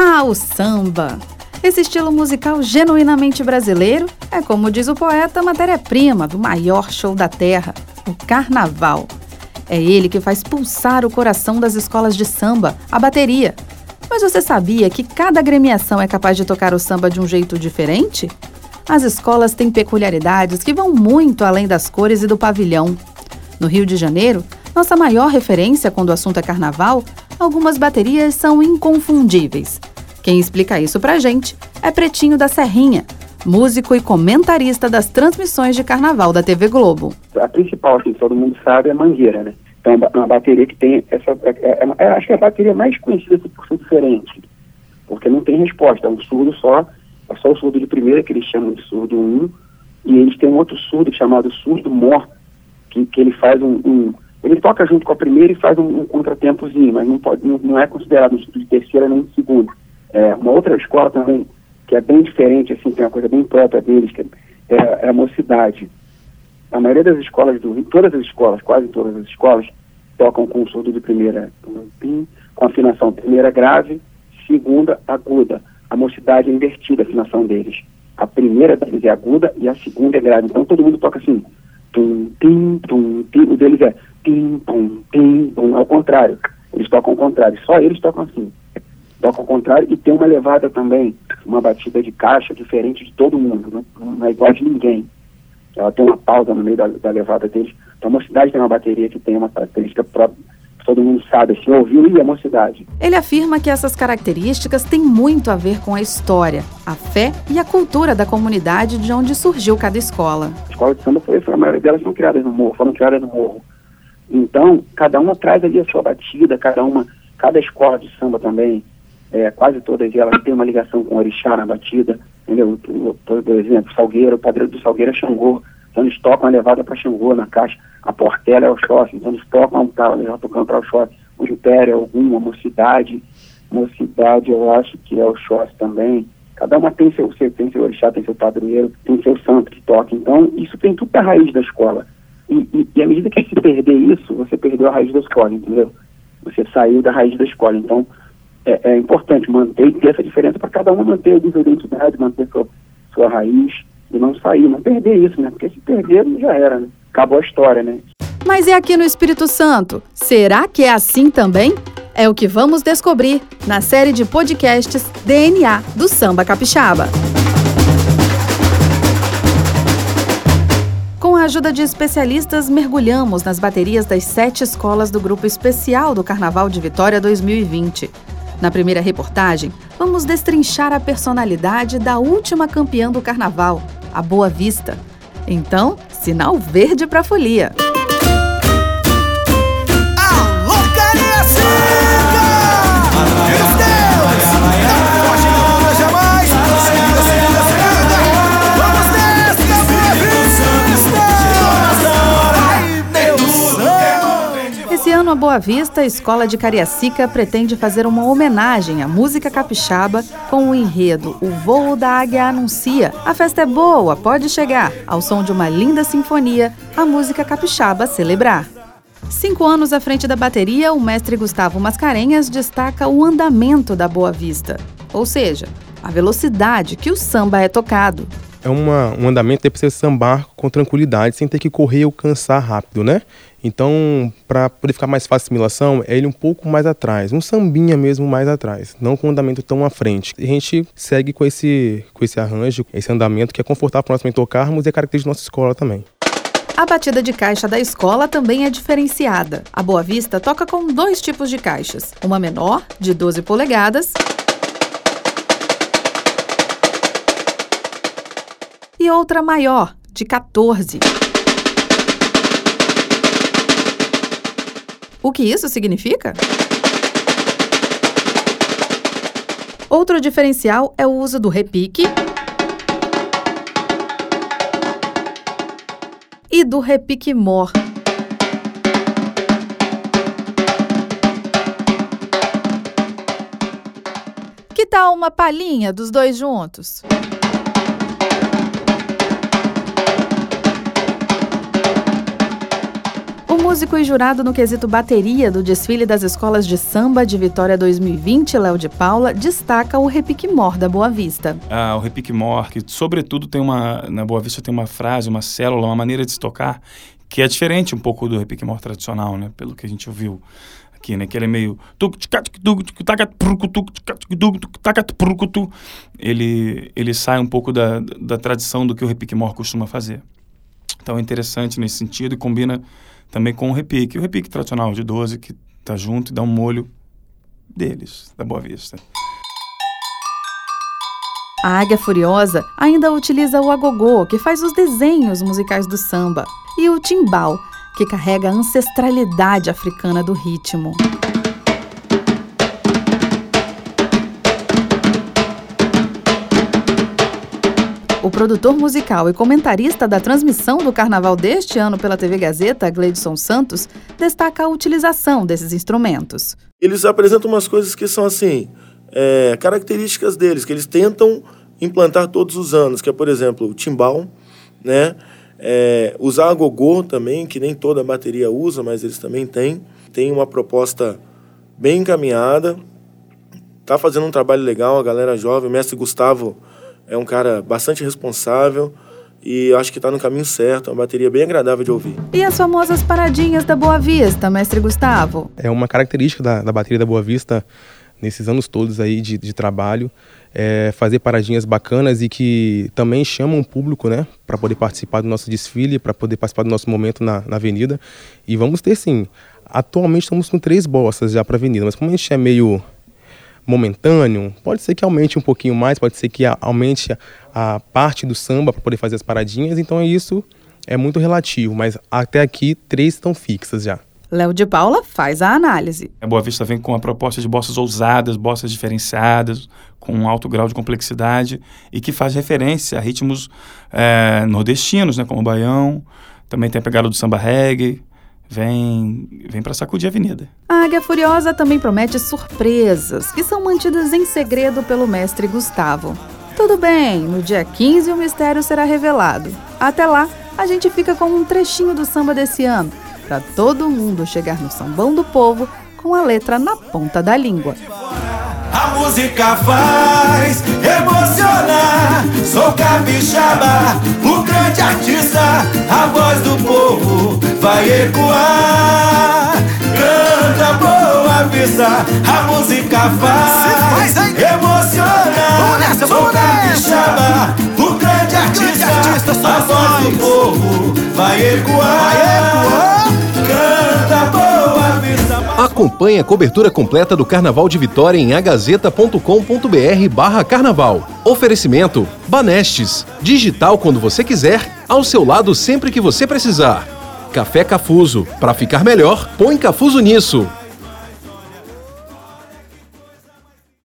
Ah, o samba! Esse estilo musical genuinamente brasileiro é, como diz o poeta, matéria-prima do maior show da terra, o carnaval. É ele que faz pulsar o coração das escolas de samba, a bateria. Mas você sabia que cada agremiação é capaz de tocar o samba de um jeito diferente? As escolas têm peculiaridades que vão muito além das cores e do pavilhão. No Rio de Janeiro, nossa maior referência quando o assunto é carnaval, algumas baterias são inconfundíveis. Quem explica isso pra gente é Pretinho da Serrinha, músico e comentarista das transmissões de carnaval da TV Globo. A principal, assim, todo mundo sabe, é Mangueira, né? Então, é uma bateria que tem essa. É, é, é, acho que é a bateria mais conhecida assim, por ser diferente, porque não tem resposta, é um surdo só, é só o surdo de primeira, que eles chamam de surdo 1, e eles têm um outro surdo chamado surdo mor, que, que ele faz um, um ele toca junto com a primeira e faz um, um contratempozinho, mas não, pode, não, não é considerado um surdo de terceira nem de segunda. É, uma outra escola também, que é bem diferente, assim, tem uma coisa bem própria deles, que é, é a mocidade. A maioria das escolas do Rio, todas as escolas, quase todas as escolas, tocam com o surdo de primeira, com afinação primeira grave, segunda aguda. A mocidade é invertida a afinação deles. A primeira deles é aguda e a segunda é grave. Então todo mundo toca assim, tum, tim, tum, tim. O deles é tim, tum, tim, tum. Ao contrário. Eles tocam ao contrário. Só eles tocam assim toca ao contrário e tem uma levada também, uma batida de caixa diferente de todo mundo, né? não é igual de ninguém. Ela tem uma pausa no meio da, da levada deles. Então a mocidade tem uma bateria que tem uma característica própria todo mundo sabe, assim, ouviu e a mocidade. Ele afirma que essas características têm muito a ver com a história, a fé e a cultura da comunidade de onde surgiu cada escola. A escola de samba foi, a maioria delas foram criadas no morro, foram criadas no morro. Então, cada uma traz ali a sua batida, cada uma, cada escola de samba também é, quase todas elas têm uma ligação com orixá na batida, entendeu? Por, exemplo, Salgueiro, o padre do Salgueiro é Xangô, então eles tocam a levada para Xangô na caixa, a Portela é o Xóssi, então eles tocam, tá, eles já tocando para o Xóssi, o Império é alguma, Mocidade, Mocidade eu acho que é o Xóssi também, cada uma tem seu, seu, tem seu orixá, tem seu padroeiro, tem seu santo que toca, então isso tem tudo da raiz da escola. E, e, e à medida que se perder isso, você perdeu a raiz da escola, entendeu? Você saiu da raiz da escola, então é, é importante manter ter essa diferença para cada um manter a sua identidade, manter sua, sua raiz e não sair, não perder isso, né? Porque se perder, já era, né? Acabou a história, né? Mas e aqui no Espírito Santo? Será que é assim também? É o que vamos descobrir na série de podcasts DNA do Samba Capixaba. Com a ajuda de especialistas, mergulhamos nas baterias das sete escolas do Grupo Especial do Carnaval de Vitória 2020. Na primeira reportagem, vamos destrinchar a personalidade da última campeã do carnaval, a Boa Vista. Então, sinal verde para folia. Ano, a Boa Vista, a Escola de Cariacica pretende fazer uma homenagem à música capixaba com o enredo O Voo da Águia Anuncia. A festa é boa, pode chegar. Ao som de uma linda sinfonia, a música capixaba celebrar. Cinco anos à frente da bateria, o mestre Gustavo Mascarenhas destaca o andamento da Boa Vista, ou seja, a velocidade que o samba é tocado é uma, um andamento que você sambar com tranquilidade, sem ter que correr ou cansar rápido, né? Então, para poder ficar mais fácil a assimilação, é ele um pouco mais atrás, um sambinha mesmo mais atrás, não com um andamento tão à frente. E a gente segue com esse, com esse arranjo, esse andamento que é confortável para nós também tocarmos e é característico da nossa escola também. A batida de caixa da escola também é diferenciada. A Boa Vista toca com dois tipos de caixas: uma menor, de 12 polegadas, e outra maior, de 14. O que isso significa? Outro diferencial é o uso do repique e do repique mor. Que tal uma palhinha dos dois juntos? Músico e jurado no quesito bateria do desfile das escolas de samba de Vitória 2020, Léo de Paula, destaca o repique mor da Boa Vista. Ah, o repique mor, que sobretudo tem uma, na Boa Vista tem uma frase, uma célula, uma maneira de se tocar que é diferente um pouco do repique mor tradicional, né? Pelo que a gente ouviu aqui, né? Que ele é meio ele ele sai um pouco da, da tradição do que o repique mor costuma fazer. Então é interessante nesse sentido e combina também com o repique. O repique tradicional de 12 que tá junto e dá um molho deles, da Boa Vista. A Águia Furiosa ainda utiliza o agogô, que faz os desenhos musicais do samba, e o timbal, que carrega a ancestralidade africana do ritmo. Produtor musical e comentarista da transmissão do carnaval deste ano pela TV Gazeta, Gleidson Santos, destaca a utilização desses instrumentos. Eles apresentam umas coisas que são assim, é, características deles, que eles tentam implantar todos os anos, que é, por exemplo, o timbal, né? É, usar a gogô também, que nem toda bateria usa, mas eles também têm. Tem uma proposta bem encaminhada. Tá fazendo um trabalho legal, a galera jovem. O mestre Gustavo é um cara bastante responsável e acho que está no caminho certo. É uma bateria bem agradável de ouvir. E as famosas paradinhas da Boa Vista, mestre Gustavo? É uma característica da, da bateria da Boa Vista nesses anos todos aí de, de trabalho é, fazer paradinhas bacanas e que também chamam o público, né, para poder participar do nosso desfile, para poder participar do nosso momento na, na avenida. E vamos ter sim. Atualmente estamos com três bossas já para a avenida, mas como a gente é meio momentâneo, pode ser que aumente um pouquinho mais, pode ser que aumente a, a parte do samba para poder fazer as paradinhas, então isso é muito relativo, mas até aqui três estão fixas já. Léo de Paula faz a análise. A Boa Vista vem com a proposta de bossas ousadas, bossas diferenciadas, com um alto grau de complexidade e que faz referência a ritmos é, nordestinos, né, como o baião. Também tem a pegada do samba reggae. Vem, vem para sacudir a avenida. A Águia Furiosa também promete surpresas, que são mantidas em segredo pelo mestre Gustavo. Tudo bem, no dia 15 o mistério será revelado. Até lá, a gente fica com um trechinho do samba desse ano para todo mundo chegar no sambão do povo com a letra na ponta da língua. A música faz emocionar. Sou capixaba, o grande artista. A voz do povo vai ecoar. Canta boa vista, a música faz emocionar. Sou capixaba, o grande artista. A voz do povo vai ecoar. Acompanhe a cobertura completa do Carnaval de Vitória em agazeta.com.br barra carnaval. Oferecimento Banestes. Digital quando você quiser, ao seu lado sempre que você precisar. Café Cafuso. Para ficar melhor, põe Cafuso nisso.